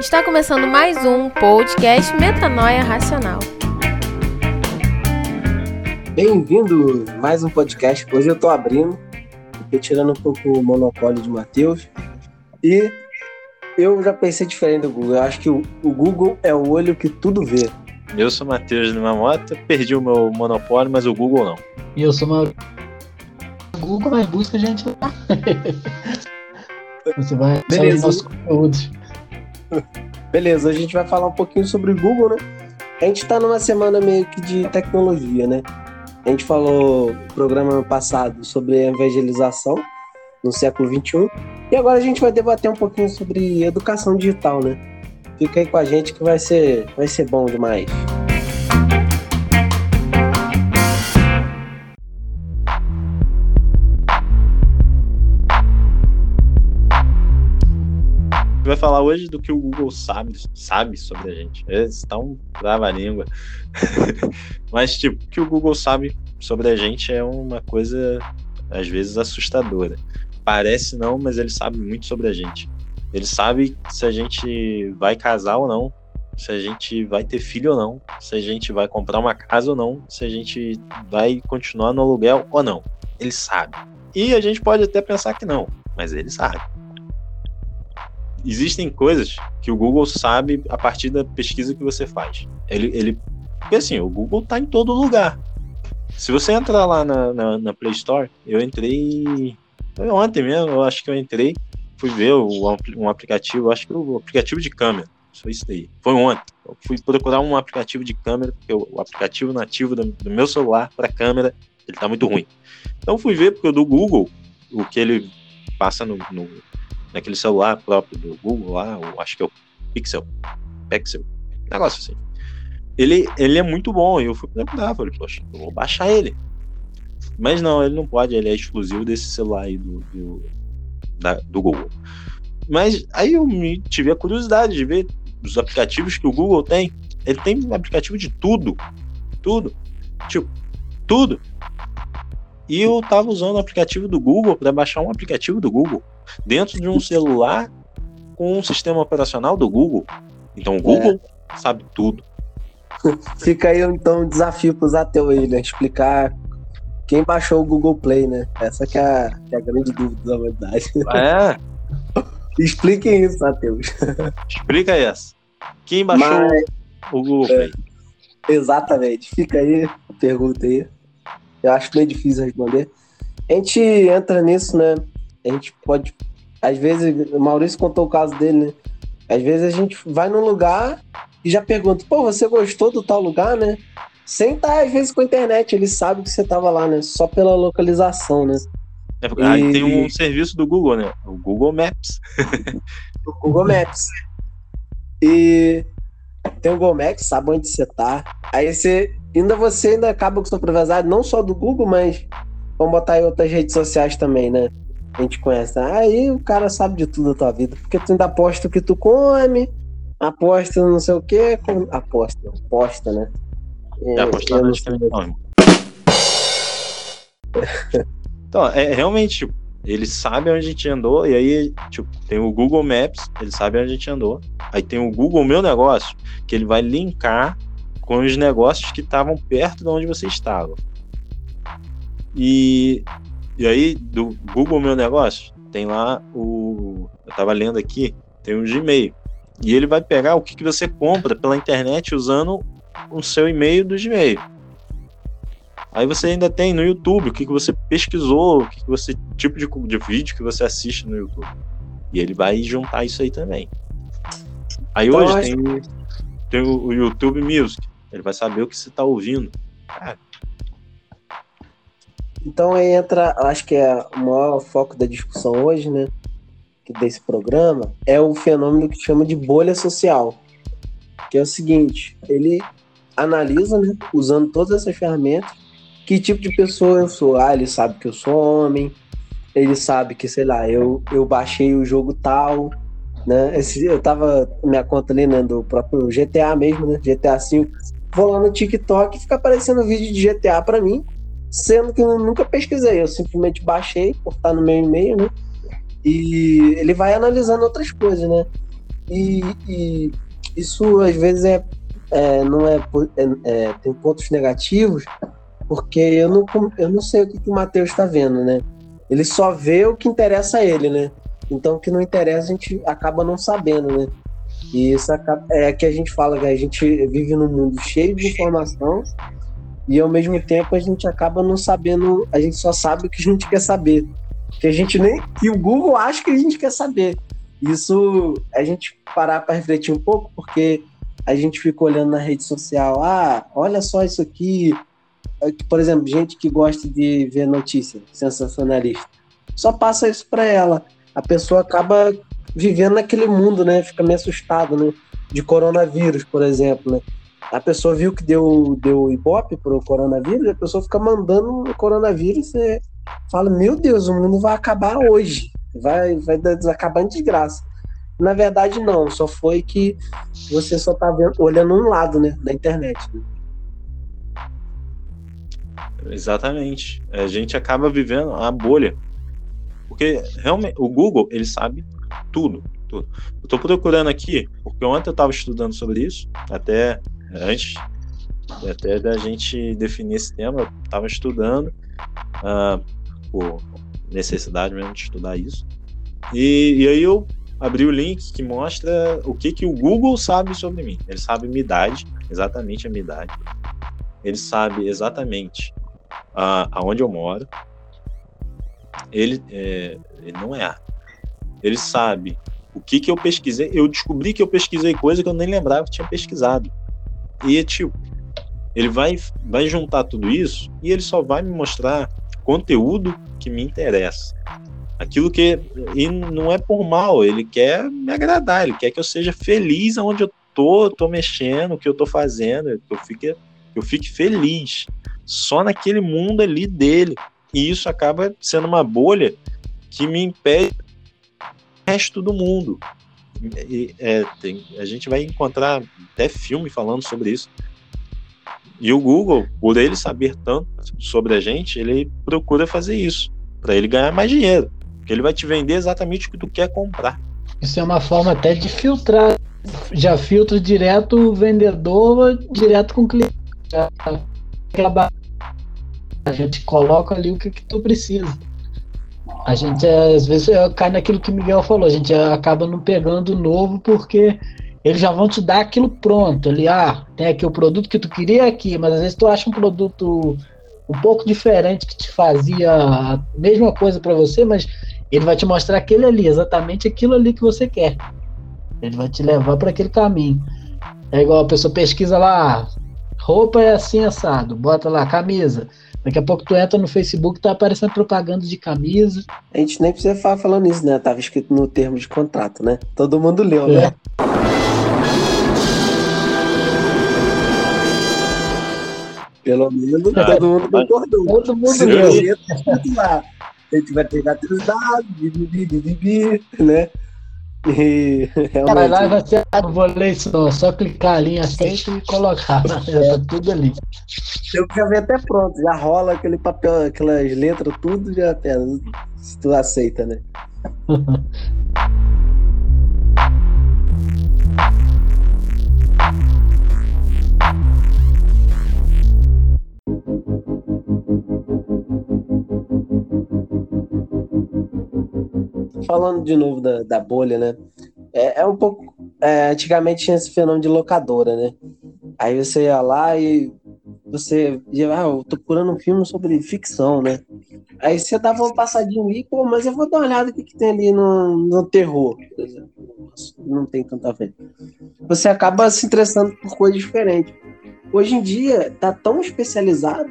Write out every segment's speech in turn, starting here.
Está começando mais um podcast Metanoia Racional. Bem-vindo mais um podcast. Hoje eu estou abrindo, tirando um pouco o monopólio de Matheus. E eu já pensei diferente do Google. Eu acho que o, o Google é o olho que tudo vê. Eu sou Matheus de moto, perdi o meu monopólio, mas o Google não. E eu sou Maurício. Google, mas busca a gente lá. Você vai Beleza. nossos conteúdos. Beleza, a gente vai falar um pouquinho sobre o Google, né? A gente tá numa semana meio que de tecnologia, né? A gente falou no programa passado sobre evangelização no século XXI. E agora a gente vai debater um pouquinho sobre educação digital, né? Fica aí com a gente que vai ser, vai ser bom demais. Vai falar hoje do que o Google sabe, sabe sobre a gente. Esse tá um trava-língua. Mas, tipo, o que o Google sabe sobre a gente é uma coisa, às vezes, assustadora. Parece não, mas ele sabe muito sobre a gente. Ele sabe se a gente vai casar ou não, se a gente vai ter filho ou não, se a gente vai comprar uma casa ou não, se a gente vai continuar no aluguel ou não. Ele sabe. E a gente pode até pensar que não, mas ele sabe. Existem coisas que o Google sabe a partir da pesquisa que você faz. Ele, ele assim, o Google tá em todo lugar. Se você entrar lá na, na, na Play Store, eu entrei ontem mesmo, eu acho que eu entrei, fui ver o, um aplicativo, acho que o aplicativo de câmera. Foi isso daí. Foi ontem. Eu fui procurar um aplicativo de câmera, porque o, o aplicativo nativo do, do meu celular para câmera, ele tá muito ruim. Então fui ver, porque o do Google, o que ele passa no, no naquele celular próprio do Google lá, eu acho que é o Pixel, Pixel, negócio assim. Ele, ele é muito bom, e eu fui procurar, falei, poxa, eu vou baixar ele. Mas não, ele não pode, ele é exclusivo desse celular aí do, do, da, do Google. Mas aí eu me tive a curiosidade de ver os aplicativos que o Google tem. Ele tem um aplicativo de tudo. Tudo. Tipo, tudo. E eu tava usando o aplicativo do Google para baixar um aplicativo do Google dentro de um celular com um sistema operacional do Google. Então o Google é. sabe tudo. Fica aí então um desafio para os ateus aí, né? Explicar quem baixou o Google Play, né? Essa que é a, que é a grande dúvida da verdade. É. Expliquem isso, Matheus. Explica essa. Quem baixou Mas, o Google Play? É, exatamente. Fica aí a pergunta aí. Eu acho meio difícil responder. A gente entra nisso, né? A gente pode. Às vezes, o Maurício contou o caso dele, né? Às vezes a gente vai num lugar e já pergunta, pô, você gostou do tal lugar, né? Sem estar, às vezes, com a internet, ele sabe que você estava lá, né? Só pela localização, né? É, e... Aí tem um serviço do Google, né? O Google Maps. o Google Maps. E tem o Google Maps, sabe onde você tá. Aí você. Ainda você ainda acaba com sua privacidade, não só do Google, mas vamos botar em outras redes sociais também, né? A gente conhece. Aí o cara sabe de tudo da tua vida. Porque tu ainda aposta o que tu come, aposta não sei o quê. Aposta, aposta, né? É, apostar não sei. Então, é realmente, tipo, ele sabe onde a gente andou, e aí, tipo, tem o Google Maps, ele sabe onde a gente andou. Aí tem o Google Meu Negócio, que ele vai linkar com os negócios que estavam perto de onde você estava. E, e aí, do Google Meu Negócio, tem lá o. Eu tava lendo aqui, tem o Gmail. E ele vai pegar o que, que você compra pela internet usando o seu e-mail do Gmail. Aí você ainda tem no YouTube o que, que você pesquisou, o que, que você tipo de, de vídeo que você assiste no YouTube. E ele vai juntar isso aí também. Aí então, hoje tem, tem o, YouTube Music. Ele vai saber o que você está ouvindo. Cara. Então aí entra, acho que é o maior foco da discussão hoje, né? Desse programa, é o fenômeno que chama de bolha social. Que é o seguinte, ele analisa, né, usando todas essas ferramentas, que tipo de pessoa eu sou. Ah, ele sabe que eu sou homem, ele sabe que, sei lá, eu, eu baixei o jogo tal, né? Esse, eu tava minha conta ali, né, do próprio GTA mesmo, né? GTA V. Vou lá no TikTok e fica aparecendo vídeo de GTA para mim, sendo que eu nunca pesquisei, eu simplesmente baixei por estar no meu e-mail, né? E ele vai analisando outras coisas, né? E, e isso às vezes é, é não é, é, é, tem pontos negativos, porque eu não, eu não sei o que, que o Matheus está vendo, né? Ele só vê o que interessa a ele, né? Então o que não interessa a gente acaba não sabendo, né? E isso é que a gente fala que a gente vive num mundo cheio de informação e ao mesmo tempo a gente acaba não sabendo, a gente só sabe o que a gente quer saber. Que a gente nem. que o Google acha que a gente quer saber. Isso a gente parar para refletir um pouco, porque a gente fica olhando na rede social, ah, olha só isso aqui. Por exemplo, gente que gosta de ver notícia sensacionalista. Só passa isso para ela. A pessoa acaba vivendo naquele mundo, né? Fica meio assustado, né? De coronavírus, por exemplo, né? A pessoa viu que deu, deu ibope pro coronavírus, a pessoa fica mandando o coronavírus e fala, meu Deus, o mundo vai acabar hoje. Vai, vai acabar em desgraça. Na verdade, não. Só foi que você só tá vendo, olhando um lado, né? Da internet. Né? Exatamente. A gente acaba vivendo a bolha. Porque realmente o Google, ele sabe tudo, tudo. Eu tô procurando aqui, porque ontem eu estava estudando sobre isso, até antes até da gente definir esse tema, eu estava estudando uh, por necessidade mesmo de estudar isso. E, e, aí eu abri o link que mostra o que, que o Google sabe sobre mim. Ele sabe minha idade, exatamente a minha idade. Ele sabe exatamente uh, aonde eu moro. Ele, é, ele não é ele sabe o que que eu pesquisei. Eu descobri que eu pesquisei coisa que eu nem lembrava que tinha pesquisado. E, tipo, ele vai, vai juntar tudo isso e ele só vai me mostrar conteúdo que me interessa. Aquilo que. E não é por mal, ele quer me agradar, ele quer que eu seja feliz onde eu tô, tô mexendo, o que eu tô fazendo, que eu fique, que eu fique feliz. Só naquele mundo ali dele. E isso acaba sendo uma bolha que me impede resto do mundo. E, é, tem, a gente vai encontrar até filme falando sobre isso. E o Google, por ele saber tanto sobre a gente, ele procura fazer isso, para ele ganhar mais dinheiro. Porque ele vai te vender exatamente o que tu quer comprar. Isso é uma forma até de filtrar. Já filtra direto o vendedor, direto com o cliente. A gente coloca ali o que, que tu precisa. A gente às vezes cai naquilo que o Miguel falou, a gente acaba não pegando novo porque eles já vão te dar aquilo pronto. Ali, ah, tem aqui o produto que tu queria aqui, mas às vezes tu acha um produto um pouco diferente que te fazia a mesma coisa para você, mas ele vai te mostrar aquele ali, exatamente aquilo ali que você quer. Ele vai te levar para aquele caminho. É igual a pessoa pesquisa lá, roupa é assim assado, bota lá camisa. Daqui a pouco tu entra no Facebook tá aparecendo propaganda de camisa. A gente nem precisa falar falando isso, né? Tava escrito no termo de contrato, né? Todo mundo leu, né? é. né? Pelo menos ah, todo mundo concordou. Todo mundo leu. A gente vai pegar teus dados, né? E. Vai lá vai ser, vou ler isso não, só clicar ali em aceito e colocar, tá tudo ali. Eu já vi até pronto, já rola aquele papel, aquelas letras, tudo já até, se tu aceita, né? falando de novo da, da bolha, né? É, é um pouco. É, antigamente tinha esse fenômeno de locadora, né? Aí você ia lá e você ia, ah, eu tô procurando um filme sobre ficção, né? Aí você dava uma passadinha ali, pô, mas eu vou dar uma olhada o que, que tem ali no, no terror. Não tem tanta ver. Você acaba se interessando por coisas diferentes. Hoje em dia, tá tão especializado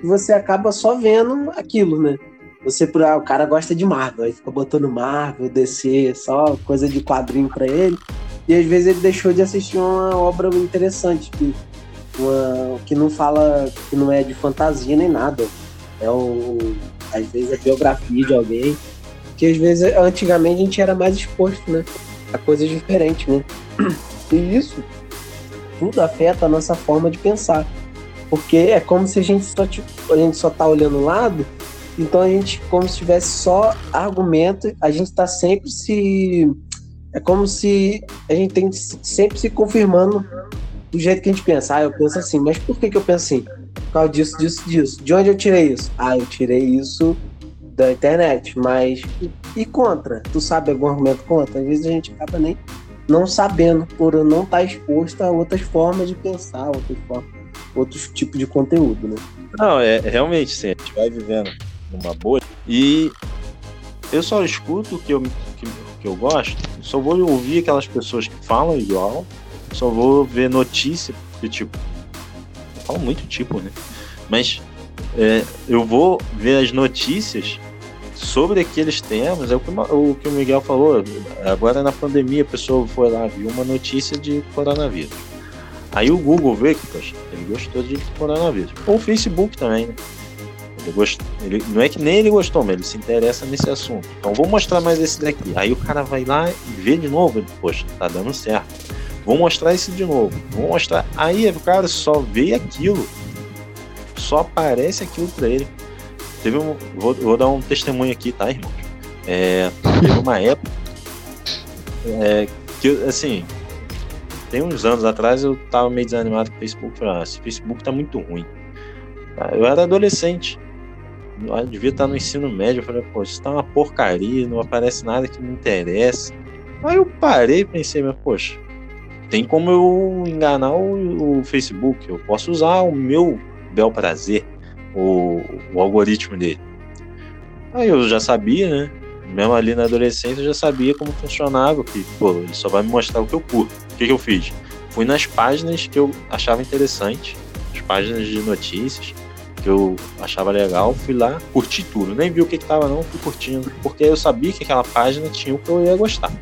que você acaba só vendo aquilo, né? Você, ah, o cara gosta de Marvel, aí fica botando Marvel, DC, só coisa de quadrinho para ele. E às vezes ele deixou de assistir uma obra interessante, que, uma, que não fala, que não é de fantasia nem nada. É o, às vezes é biografia de alguém. Que às vezes, antigamente, a gente era mais exposto, né? A coisas diferentes, né? E isso tudo afeta a nossa forma de pensar. Porque é como se a gente só, tipo, a gente só tá olhando o lado então a gente, como se tivesse só argumento, a gente está sempre se é como se a gente tem sempre se confirmando do jeito que a gente pensa. Ah, eu penso assim, mas por que, que eu penso assim? Por causa disso, disso, disso. De onde eu tirei isso? Ah, eu tirei isso da internet. Mas e contra? Tu sabe algum argumento contra? Às vezes a gente acaba nem não sabendo, por não estar exposto a outras formas de pensar, outras formas, outros tipos de conteúdo, né? Não, é realmente sim, a gente vai vivendo numa bolha e eu só escuto o que eu, que, que eu gosto, só vou ouvir aquelas pessoas que falam igual, só vou ver notícia, porque tipo, falo muito tipo, né? Mas é, eu vou ver as notícias sobre aqueles temas, é o que o, que o Miguel falou. Agora na pandemia a pessoa foi lá, viu uma notícia de coronavírus. Aí o Google vê que ele gostou de coronavírus. Ou o Facebook também, né? Ele gost... ele... Não é que nem ele gostou, mas ele se interessa nesse assunto. Então vou mostrar mais esse daqui. Aí o cara vai lá e vê de novo. Poxa, tá dando certo. Vou mostrar esse de novo. Vou mostrar. Aí o cara só vê aquilo. Só aparece aquilo pra ele. Teve um. Vou, vou dar um testemunho aqui, tá, irmão? É, teve uma época é, que, assim, tem uns anos atrás eu tava meio desanimado com o Facebook. Falei, ah, esse Facebook tá muito ruim. Eu era adolescente. Eu devia estar no ensino médio. Eu falei, pô, isso tá uma porcaria, não aparece nada que me interessa. Aí eu parei e pensei, mas, poxa, tem como eu enganar o, o Facebook. Eu posso usar o meu bel prazer o, o algoritmo dele. Aí eu já sabia, né? Mesmo ali na adolescência eu já sabia como funcionava, que pô, ele só vai me mostrar o que eu curto. O que, que eu fiz? Fui nas páginas que eu achava interessante, as páginas de notícias que eu achava legal, fui lá, curti tudo. Nem vi o que, que tava não, fui curtindo, porque eu sabia que aquela página tinha o que eu ia gostar.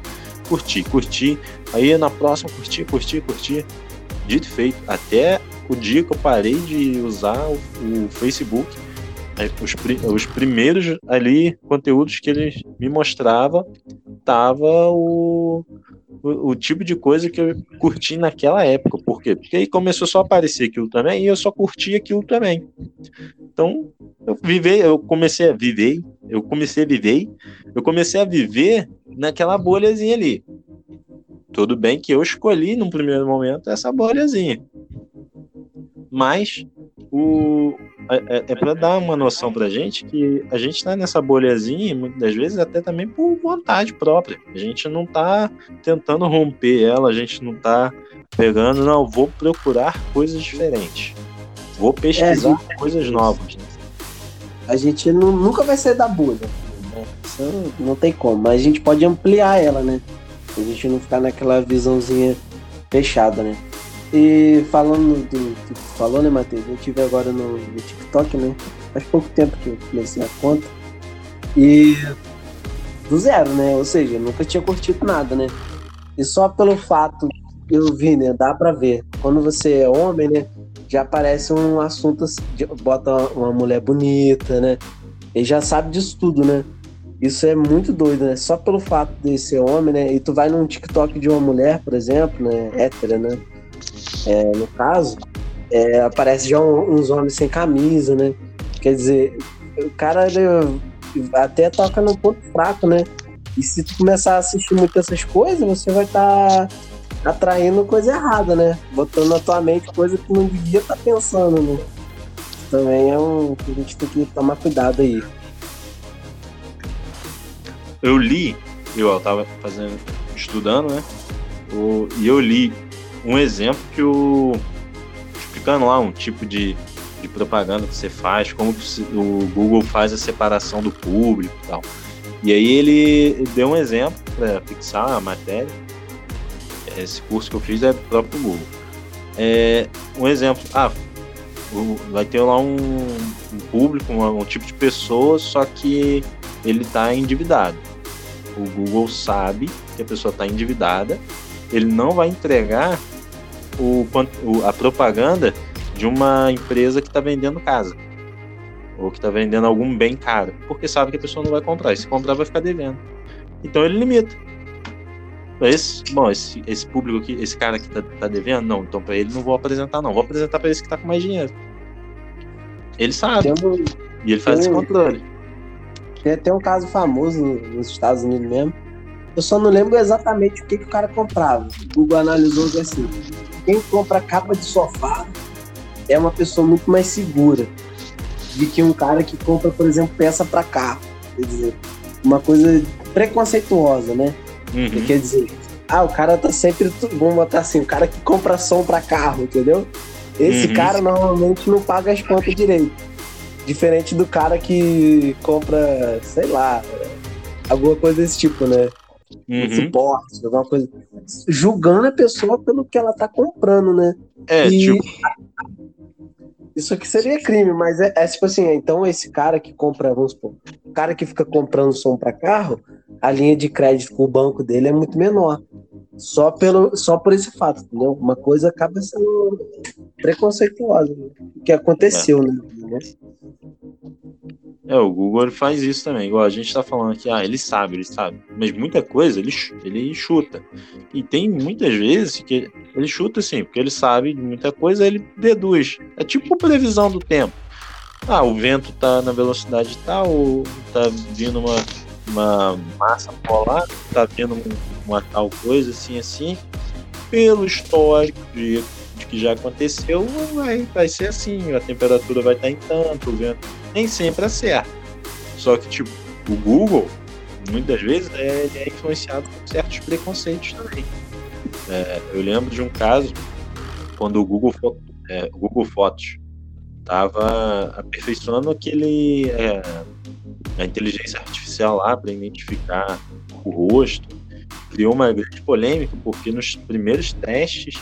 Curti, curti, aí na próxima curti, curti, curti. Dito e feito, até o dia que eu parei de usar o, o Facebook, os, os, primeiros ali conteúdos que ele me mostrava tava o, o, tipo de coisa que eu curti naquela época. Por quê? Porque aí começou só a aparecer aquilo também e eu só curti aquilo também. Então, eu vivei, eu comecei a viver, eu comecei a viver, eu comecei a viver naquela bolhazinha ali. Tudo bem que eu escolhi num primeiro momento essa bolhazinha mas o, é, é para dar uma noção para gente que a gente está nessa bolhazinha, muitas vezes até também por vontade própria. A gente não está tentando romper ela, a gente não está pegando, não, vou procurar coisas diferentes. Vou pesquisar é, coisas novas. A gente não, nunca vai sair da bolha. Né? Isso não tem como, mas a gente pode ampliar ela, né? A gente não ficar naquela visãozinha fechada, né? E falando do que tu falou, né, Matheus? Eu tive agora no, no, TikTok, né? Faz pouco tempo que eu comecei a conta. E do zero, né? Ou seja, nunca tinha curtido nada, né? E só pelo fato que eu vi, né? Dá pra ver. Quando você é homem, né? Já aparece um assunto assim, bota uma mulher bonita, né? Ele já sabe disso tudo, né? Isso é muito doido, né? Só pelo fato de ser homem, né? E tu vai num TikTok de uma mulher, por exemplo, né? Hétera, né? É, no caso, é, aparece já um, uns homens sem camisa, né? Quer dizer, o cara até toca no ponto fraco, né? E se tu começar a assistir muito essas coisas, você vai estar tá atraindo coisa errada, né? Botando na tua mente coisa que não devia estar tá pensando, né? Também é um a gente tem que tomar cuidado aí. Eu li, eu tava fazendo, estudando, né? O, e eu li um exemplo que o. explicando lá um tipo de, de propaganda que você faz, como o Google faz a separação do público e tal. E aí ele deu um exemplo para fixar a matéria. Esse curso que eu fiz é do próprio Google. É, um exemplo, ah, vai ter lá um, um público, um, um, tipo de pessoa, só que ele está endividado. O Google sabe que a pessoa está endividada, ele não vai entregar o, a propaganda de uma empresa que está vendendo casa ou que está vendendo algum bem caro, porque sabe que a pessoa não vai comprar. E se comprar, vai ficar devendo. Então ele limita. Esse, bom, esse, esse público aqui, esse cara que tá, tá devendo, não, então para ele não vou apresentar, não. Vou apresentar para esse que tá com mais dinheiro. Ele sabe. Um, e ele faz esse controle. Tem até um caso famoso nos Estados Unidos mesmo. Eu só não lembro exatamente o que, que o cara comprava. O Google analisou assim: quem compra capa de sofá é uma pessoa muito mais segura do que um cara que compra, por exemplo, peça para carro. Quer dizer, uma coisa preconceituosa, né? Uhum. Quer dizer, ah, o cara tá sempre. Vamos botar assim, o cara que compra som para carro, entendeu? Esse Uhum. cara normalmente não paga as contas direito. Diferente do cara que compra, sei lá, alguma coisa desse tipo, né? Uhum. Suporte, alguma coisa. Julgando a pessoa pelo que ela tá comprando, né? É, E- tipo, Isso aqui seria crime, mas é, é tipo assim, então esse cara que compra, vamos supor, o cara que fica comprando som para carro, a linha de crédito com o banco dele é muito menor. Só, pelo, só por esse fato, entendeu? Uma coisa acaba sendo preconceituosa, né? o que aconteceu, né? É, o Google faz isso também. Igual a gente tá falando aqui, ah, ele sabe, ele sabe. Mas muita coisa ele, ele chuta. E tem muitas vezes que ele chuta assim, porque ele sabe de muita coisa, ele deduz. É tipo previsão do tempo. Ah, o vento tá na velocidade tal, ou tá vindo uma, uma massa polar, tá vindo um- uma tal coisa assim, assim. Pelo histórico de, de que já aconteceu, vai, vai ser assim, a temperatura vai estar em tanto, o vento nem sempre acerta. Só que, tipo, o Google, muitas vezes, é, é influenciado por certos preconceitos também. É, eu lembro de um caso, quando o Google, é, o Google Fotos estava aperfeiçoando aquele é, a inteligência artificial lá para identificar o rosto, criou uma grande polêmica porque nos primeiros testes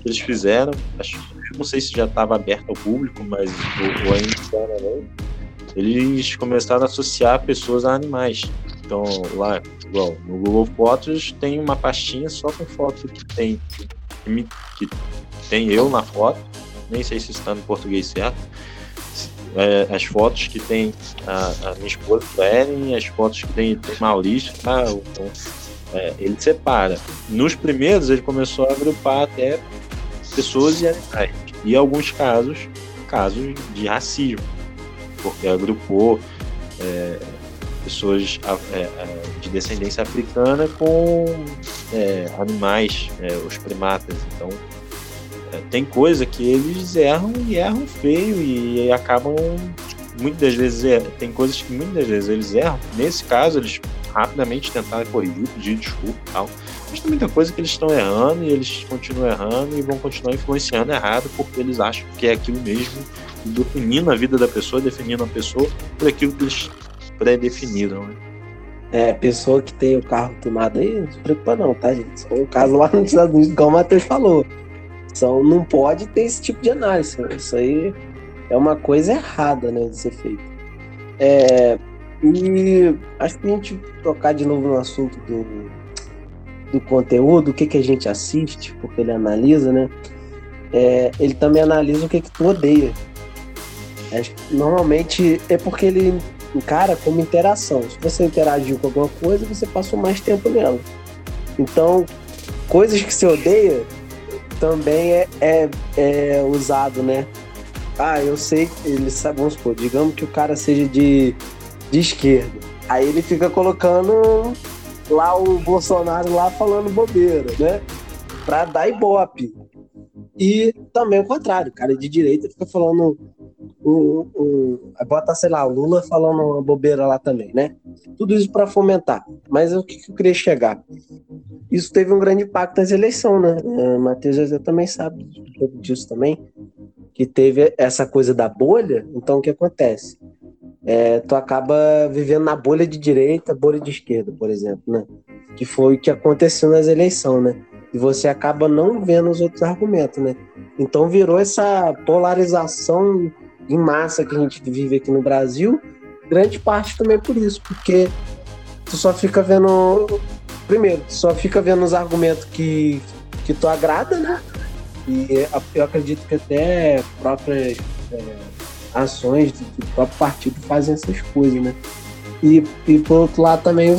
que eles fizeram, acho, não sei se já estava aberto ao público, mas ou, ou ainda não, eles começaram a associar pessoas a animais. Então, lá, igual, no Google Fotos tem uma pastinha só com foto que tem que, me- que tem eu na foto, nem sei se está no português certo. É, as fotos que tem a, a minha esposa, Ellen, as fotos que tem, tem Maurício, tá? Então, é, ele separa. Nos primeiros, ele começou a agrupar até pessoas e animais. E alguns casos, casos de racismo, porque agrupou é, pessoas é, é, de descendência africana com é, animais, é, os primatas. Então, é, tem coisa que eles erram e erram feio e, acabam muitas das vezes tem coisas que muitas vezes eles erram. Nesse caso, eles rapidamente tentaram corrigir, pedir desculpa e tal. Mas tem muita coisa que eles estão errando e eles continuam errando e vão continuar influenciando errado porque eles acham que é aquilo mesmo, definindo a vida da pessoa, definindo a pessoa por aquilo que eles pré-definiram. Né? É, pessoa que tem o carro tomado aí, não se preocupa não, tá, gente? São um caso lá nos Estados Unidos, igual o Matheus falou. São, não pode ter esse tipo de análise. Isso aí é uma coisa errada, né, de ser feito. É, e acho que a gente tocar de novo no assunto do, do conteúdo, o que, que a gente assiste, porque ele analisa, né? É, ele também analisa o que, que tu odeia. Que normalmente é porque ele encara como interação. Se você interagiu com alguma coisa, você passou mais tempo nela. Então, coisas que você odeia também é, é, é usado, né? Ah, eu sei ele sabe, vamos supor, digamos que o cara seja de, de esquerda. Aí ele fica colocando lá o Bolsonaro lá falando bobeira, né? Pra dar ibope. E também o contrário, cara de direita fica falando um, bota, sei lá, o Lula falando uma bobeira lá também, né? Tudo isso para fomentar. Mas o que, que eu queria chegar? Isso teve um grande impacto nas eleições, né? Uh, Matheus José também sabe disso também, que teve essa coisa da bolha. Então, o que acontece? É, tu acaba vivendo na bolha de direita, bolha de esquerda, por exemplo, né? Que foi o que aconteceu nas eleições, né? E você acaba não vendo os outros argumentos, né? Então virou essa polarização em massa que a gente vive aqui no Brasil, grande parte também por isso, porque tu só fica vendo. Primeiro, tu só fica vendo os argumentos que, que tu agrada, né? E eu acredito que até próprias é, ações do próprio partido fazem essas coisas, né? E, e por outro lado também,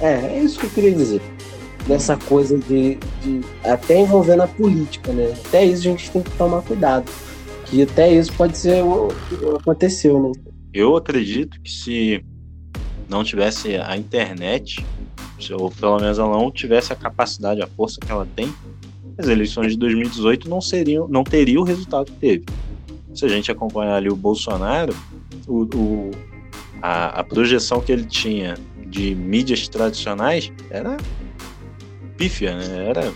é, é isso que eu queria dizer. Dessa coisa de, de. Até envolvendo a política, né? Até isso a gente tem que tomar cuidado. Que até isso pode ser o que aconteceu, né? Eu acredito que se não tivesse a internet, ou pelo menos ela não tivesse a capacidade, a força que ela tem, as eleições de 2018 não seriam, não teria o resultado que teve. Se a gente acompanhar ali o Bolsonaro, o, o a, a projeção que ele tinha de mídias tradicionais era pífia, né? era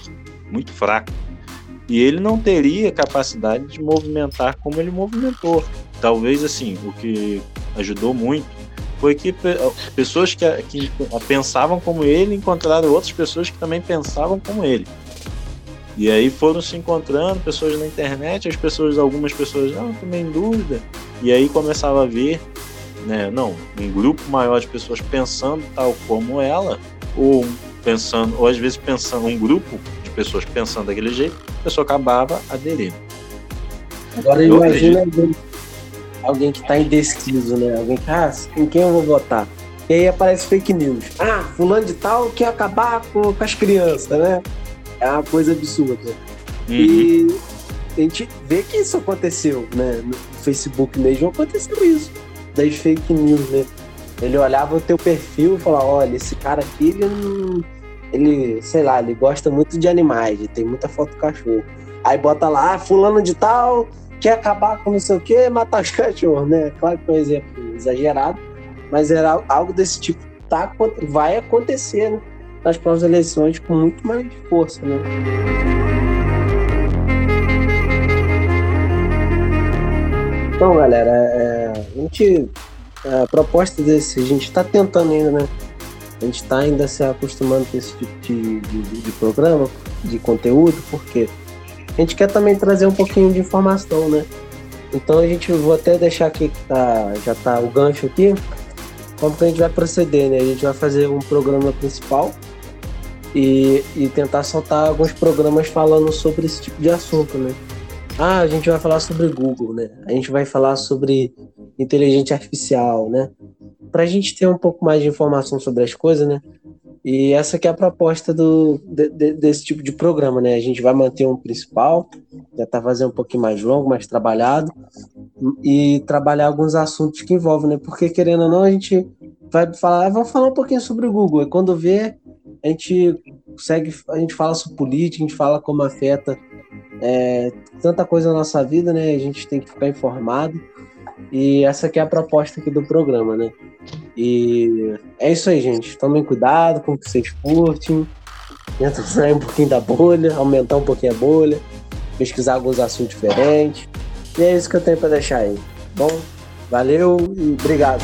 muito fraca. E ele não teria capacidade de movimentar como ele movimentou. Talvez assim, o que ajudou muito foi que pessoas que, que pensavam como ele encontraram outras pessoas que também pensavam como ele. E aí foram se encontrando pessoas na internet, as pessoas, algumas pessoas, não, também em dúvida. E aí começava a ver, né, não, um grupo maior de pessoas pensando tal como ela, ou pensando, ou às vezes pensando um grupo de pessoas pensando daquele jeito, a pessoa acabava aderindo. Agora imagina alguém, alguém que está indeciso, né? Alguém que, ah, em quem eu vou votar? E aí aparece fake news. Ah, fulano de tal quer acabar com, com as crianças, né? É uma coisa absurda. Uhum. E a gente vê que isso aconteceu, né? No Facebook mesmo aconteceu isso. Das fake news, né? Ele olhava o teu perfil e falava, olha, esse cara aqui, ele não... Ele, sei lá, ele gosta muito de animais, ele tem muita foto do cachorro. Aí bota lá, ah, fulano de tal, quer acabar com não sei o que, matar os cachorros, né? Claro que é um exemplo exagerado, mas era algo desse tipo. Tá, vai acontecer né? Nas próximas eleições com muito mais força, né? Então, galera, é, a gente a proposta desse, a gente está tentando ainda, né? A gente está ainda se acostumando com esse tipo de, de, de, programa, de conteúdo, porque a gente quer também trazer um pouquinho de informação, né? Então a gente vou até deixar aqui que tá, já tá o gancho aqui, como que a gente vai proceder, né? A gente vai fazer um programa principal e, e tentar soltar alguns programas falando sobre esse tipo de assunto, né? Ah, a gente vai falar sobre Google, né? A gente vai falar sobre inteligência artificial, né? Para a gente ter um pouco mais de informação sobre as coisas, né? E essa que é a proposta do, de, de, desse tipo de programa, né? A gente vai manter um principal, tentar fazer um pouquinho mais longo, mais trabalhado, e trabalhar alguns assuntos que envolvem, né? Porque querendo ou não, a gente vai falar, vamos falar um pouquinho sobre o Google. E quando vê, a gente consegue, a gente fala sobre política, a gente fala como afeta é, tanta coisa na nossa vida, né? A gente tem que ficar informado. E essa aqui é a proposta aqui do programa, né? E é isso aí, gente. Tomem cuidado com o que vocês curtem. Tenta sair um pouquinho da bolha, aumentar um pouquinho a bolha, pesquisar alguns assuntos diferentes. E é isso que eu tenho para deixar aí. Bom, valeu e obrigado.